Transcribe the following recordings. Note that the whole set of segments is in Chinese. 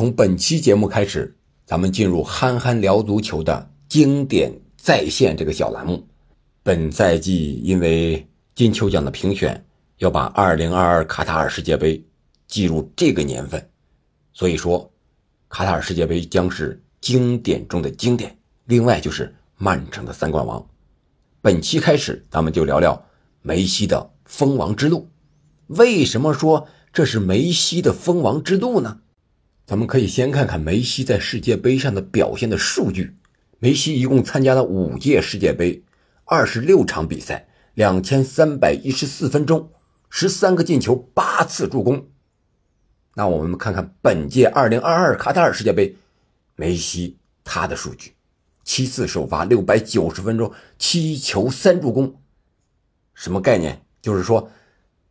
从本期节目开始，咱们进入“憨憨聊足球”的经典再现这个小栏目。本赛季因为金球奖的评选要把2022卡塔尔世界杯记入这个年份，所以说卡塔尔世界杯将是经典中的经典。另外就是曼城的三冠王。本期开始，咱们就聊聊梅西的封王之路。为什么说这是梅西的封王之路呢？咱们可以先看看梅西在世界杯上的表现的数据。梅西一共参加了五届世界杯，二十六场比赛，两千三百一十四分钟，十三个进球，八次助攻。那我们看看本届二零二二卡塔尔世界杯，梅西他的数据。七次首发，六百九十分钟，七球三助攻，什么概念？就是说，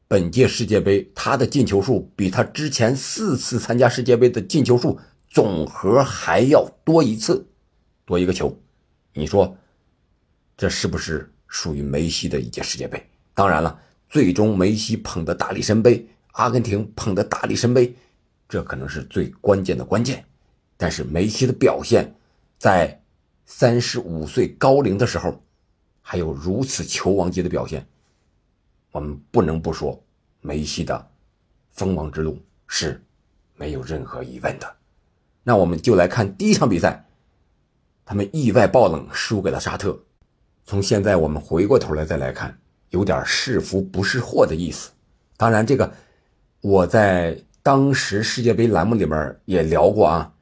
本届世界杯他的进球数比他之前四次参加世界杯的进球数总和还要多一次，多一个球。你说，这是不是属于梅西的一届世界杯？当然了，最终梅西捧的大力神杯，阿根廷捧的大力神杯，这可能是最关键的关键。但是梅西的表现，在。三十五岁高龄的时候，还有如此球王级的表现，我们不能不说梅西的封王之路是没有任何疑问的。那我们就来看第一场比赛，他们意外爆冷输给了沙特。从现在我们回过头来再来看，有点是福不是祸的意思。当然，这个我在当时世界杯栏目里面也聊过啊，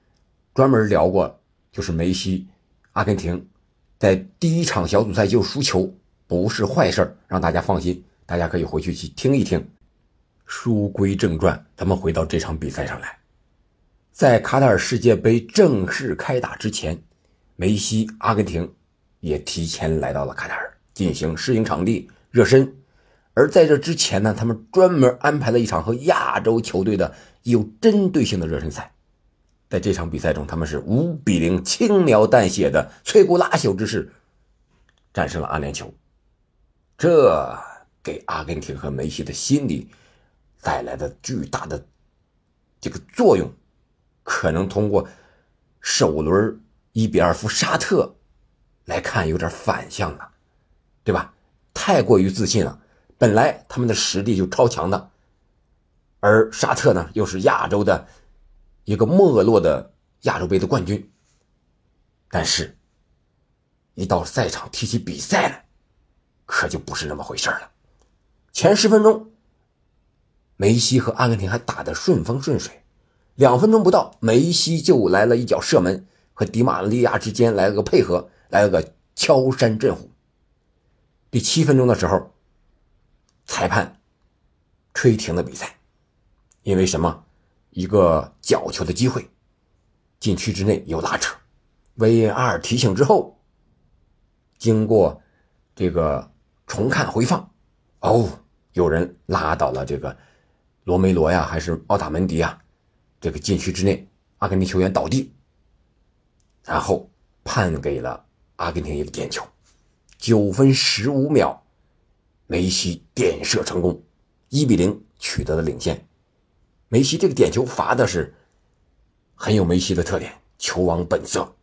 专门聊过，就是梅西。阿根廷在第一场小组赛就输球不是坏事让大家放心，大家可以回去去听一听。书归正传，咱们回到这场比赛上来。在卡塔尔世界杯正式开打之前，梅西、阿根廷也提前来到了卡塔尔进行适应场地、热身。而在这之前呢，他们专门安排了一场和亚洲球队的有针对性的热身赛。在这场比赛中，他们是五比零轻描淡写的摧枯拉朽之势战胜了阿联酋，这给阿根廷和梅西的心理带来的巨大的这个作用，可能通过首轮一比二负沙特来看有点反向了，对吧？太过于自信了，本来他们的实力就超强的，而沙特呢又是亚洲的。一个没落的亚洲杯的冠军，但是，一到赛场踢起比赛来，可就不是那么回事了。前十分钟，梅西和阿根廷还打得顺风顺水，两分钟不到，梅西就来了一脚射门，和迪马利亚之间来了个配合，来了个敲山震虎。第七分钟的时候，裁判吹停了比赛，因为什么？一个角球的机会，禁区之内有拉扯，VAR 提醒之后，经过这个重看回放，哦，有人拉倒了这个罗梅罗呀，还是奥塔门迪啊？这个禁区之内，阿根廷球员倒地，然后判给了阿根廷一个点球，九分十五秒，梅西点射成功，一比零取得了领先。梅西这个点球罚的是很有梅西的特点，球王本色。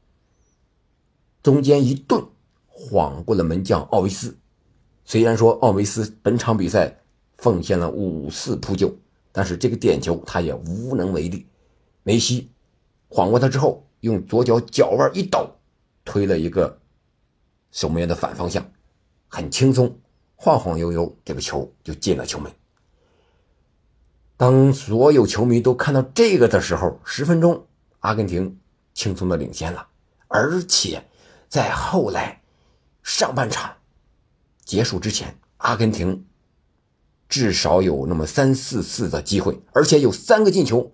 中间一顿晃过了门将奥维斯，虽然说奥维斯本场比赛奉献了五次扑救，但是这个点球他也无能为力。梅西晃过他之后，用左脚脚腕一抖，推了一个守门员的反方向，很轻松，晃晃悠悠，这个球就进了球门。当所有球迷都看到这个的时候，十分钟，阿根廷轻松的领先了，而且在后来上半场结束之前，阿根廷至少有那么三四次的机会，而且有三个进球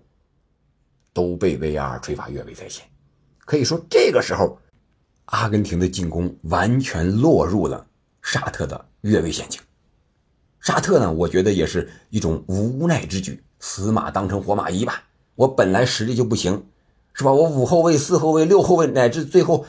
都被 VR 吹罚越位在先。可以说，这个时候阿根廷的进攻完全落入了沙特的越位陷阱。沙特呢，我觉得也是一种无奈之举，死马当成活马医吧。我本来实力就不行，是吧？我五后卫、四后卫、六后卫，乃至最后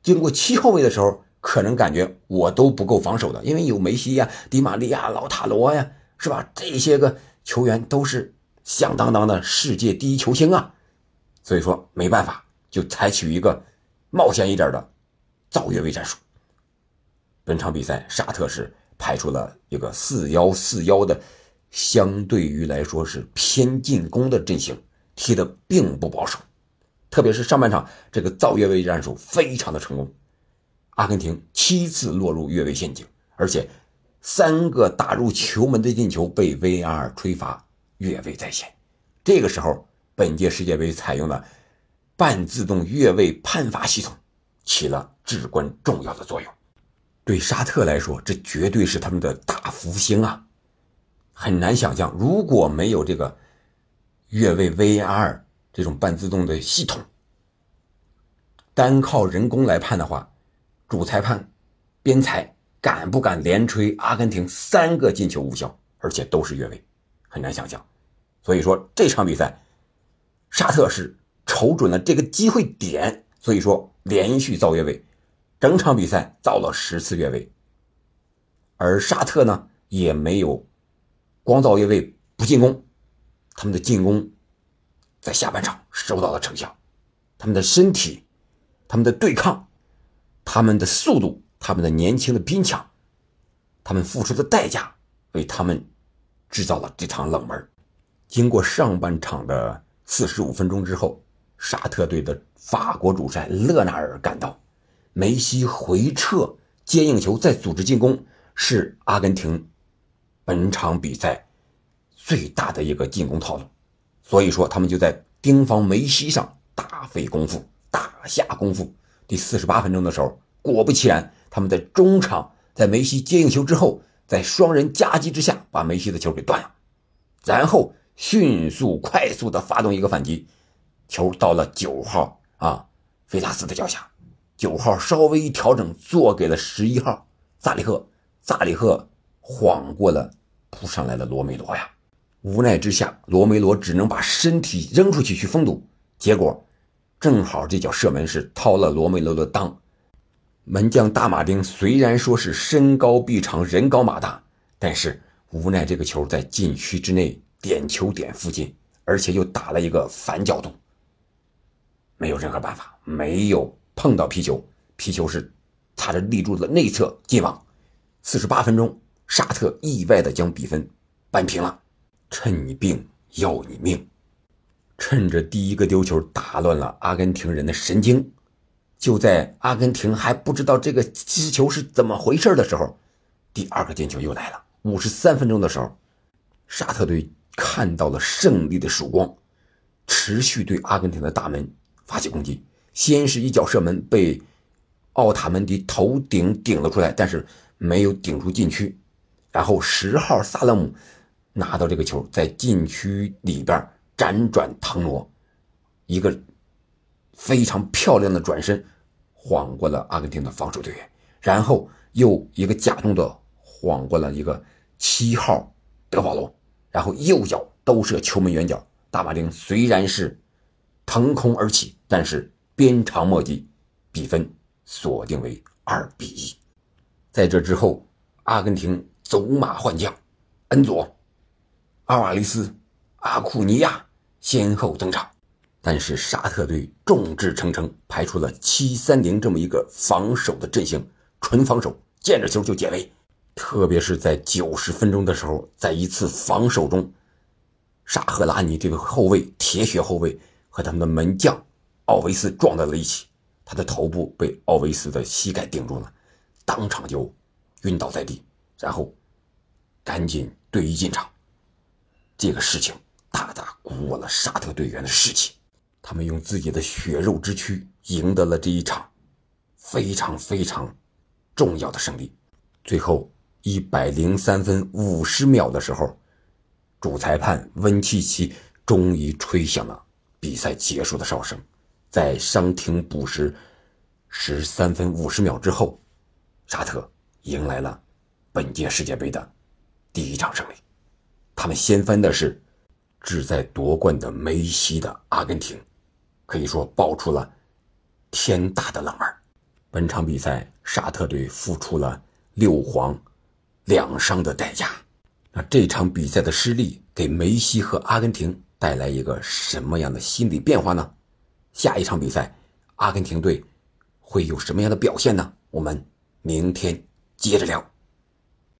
经过七后卫的时候，可能感觉我都不够防守的，因为有梅西呀、迪玛利亚、老塔罗呀，是吧？这些个球员都是响当当的世界第一球星啊。所以说没办法，就采取一个冒险一点的造越位战术。本场比赛，沙特是派出了一个四幺四幺的，相对于来说是偏进攻的阵型，踢的并不保守。特别是上半场这个造越位战术非常的成功，阿根廷七次落入越位陷阱，而且。三个打入球门的进球被 VAR 吹罚越位在先，这个时候本届世界杯采用了半自动越位判罚系统，起了至关重要的作用。对沙特来说，这绝对是他们的大福星啊！很难想象，如果没有这个越位 VAR 这种半自动的系统，单靠人工来判的话，主裁判边裁。敢不敢连吹阿根廷三个进球无效，而且都是越位，很难想象。所以说这场比赛，沙特是瞅准了这个机会点，所以说连续造越位，整场比赛造了十次越位。而沙特呢，也没有光造越位不进攻，他们的进攻在下半场收到了成效，他们的身体、他们的对抗、他们的速度。他们的年轻的拼抢，他们付出的代价，为他们制造了这场冷门。经过上半场的四十五分钟之后，沙特队的法国主帅勒纳尔赶到，梅西回撤接应球再组织进攻，是阿根廷本场比赛最大的一个进攻套路。所以说，他们就在盯防梅西上大费功夫，大下功夫。第四十八分钟的时候，果不其然。他们在中场，在梅西接应球之后，在双人夹击之下，把梅西的球给断了，然后迅速快速的发动一个反击，球到了九号啊，菲拉斯的脚下，九号稍微一调整，做给了十一号萨里赫，萨里赫晃过了扑上来的罗梅罗呀，无奈之下，罗梅罗只能把身体扔出去去封堵，结果正好这脚射门是掏了罗梅罗的裆。门将大马丁虽然说是身高臂长、人高马大，但是无奈这个球在禁区之内点球点附近，而且又打了一个反角度，没有任何办法，没有碰到皮球，皮球是擦着立柱的内侧进网。四十八分钟，沙特意外的将比分扳平了。趁你病要你命，趁着第一个丢球打乱了阿根廷人的神经。就在阿根廷还不知道这个击球是怎么回事的时候，第二个进球又来了。五十三分钟的时候，沙特队看到了胜利的曙光，持续对阿根廷的大门发起攻击。先是一脚射门被奥塔门迪头顶顶了出来，但是没有顶出禁区。然后十号萨勒姆拿到这个球，在禁区里边辗转腾挪，一个非常漂亮的转身。晃过了阿根廷的防守队员，然后又一个假动作晃过了一个七号德保罗，然后右脚兜射球门远角。大马丁虽然是腾空而起，但是鞭长莫及，比分锁定为二比一。在这之后，阿根廷走马换将，恩佐、阿瓦雷斯、阿库尼亚先后登场。但是沙特队众志成城，排出了七三零这么一个防守的阵型，纯防守，见着球就解围。特别是在九十分钟的时候，在一次防守中，沙赫拉尼这个后卫，铁血后卫和他们的门将奥维斯撞在了一起，他的头部被奥维斯的膝盖顶住了，当场就晕倒在地，然后赶紧队医进场。这个事情大大鼓舞了沙特队员的士气。他们用自己的血肉之躯赢得了这一场非常非常重要的胜利。最后一百零三分五十秒的时候，主裁判温契奇终于吹响了比赛结束的哨声。在伤停补时十三分五十秒之后，沙特迎来了本届世界杯的第一场胜利。他们掀翻的是志在夺冠的梅西的阿根廷。可以说爆出了天大的冷门。本场比赛，沙特队付出了六黄两伤的代价。那这场比赛的失利给梅西和阿根廷带来一个什么样的心理变化呢？下一场比赛，阿根廷队会有什么样的表现呢？我们明天接着聊。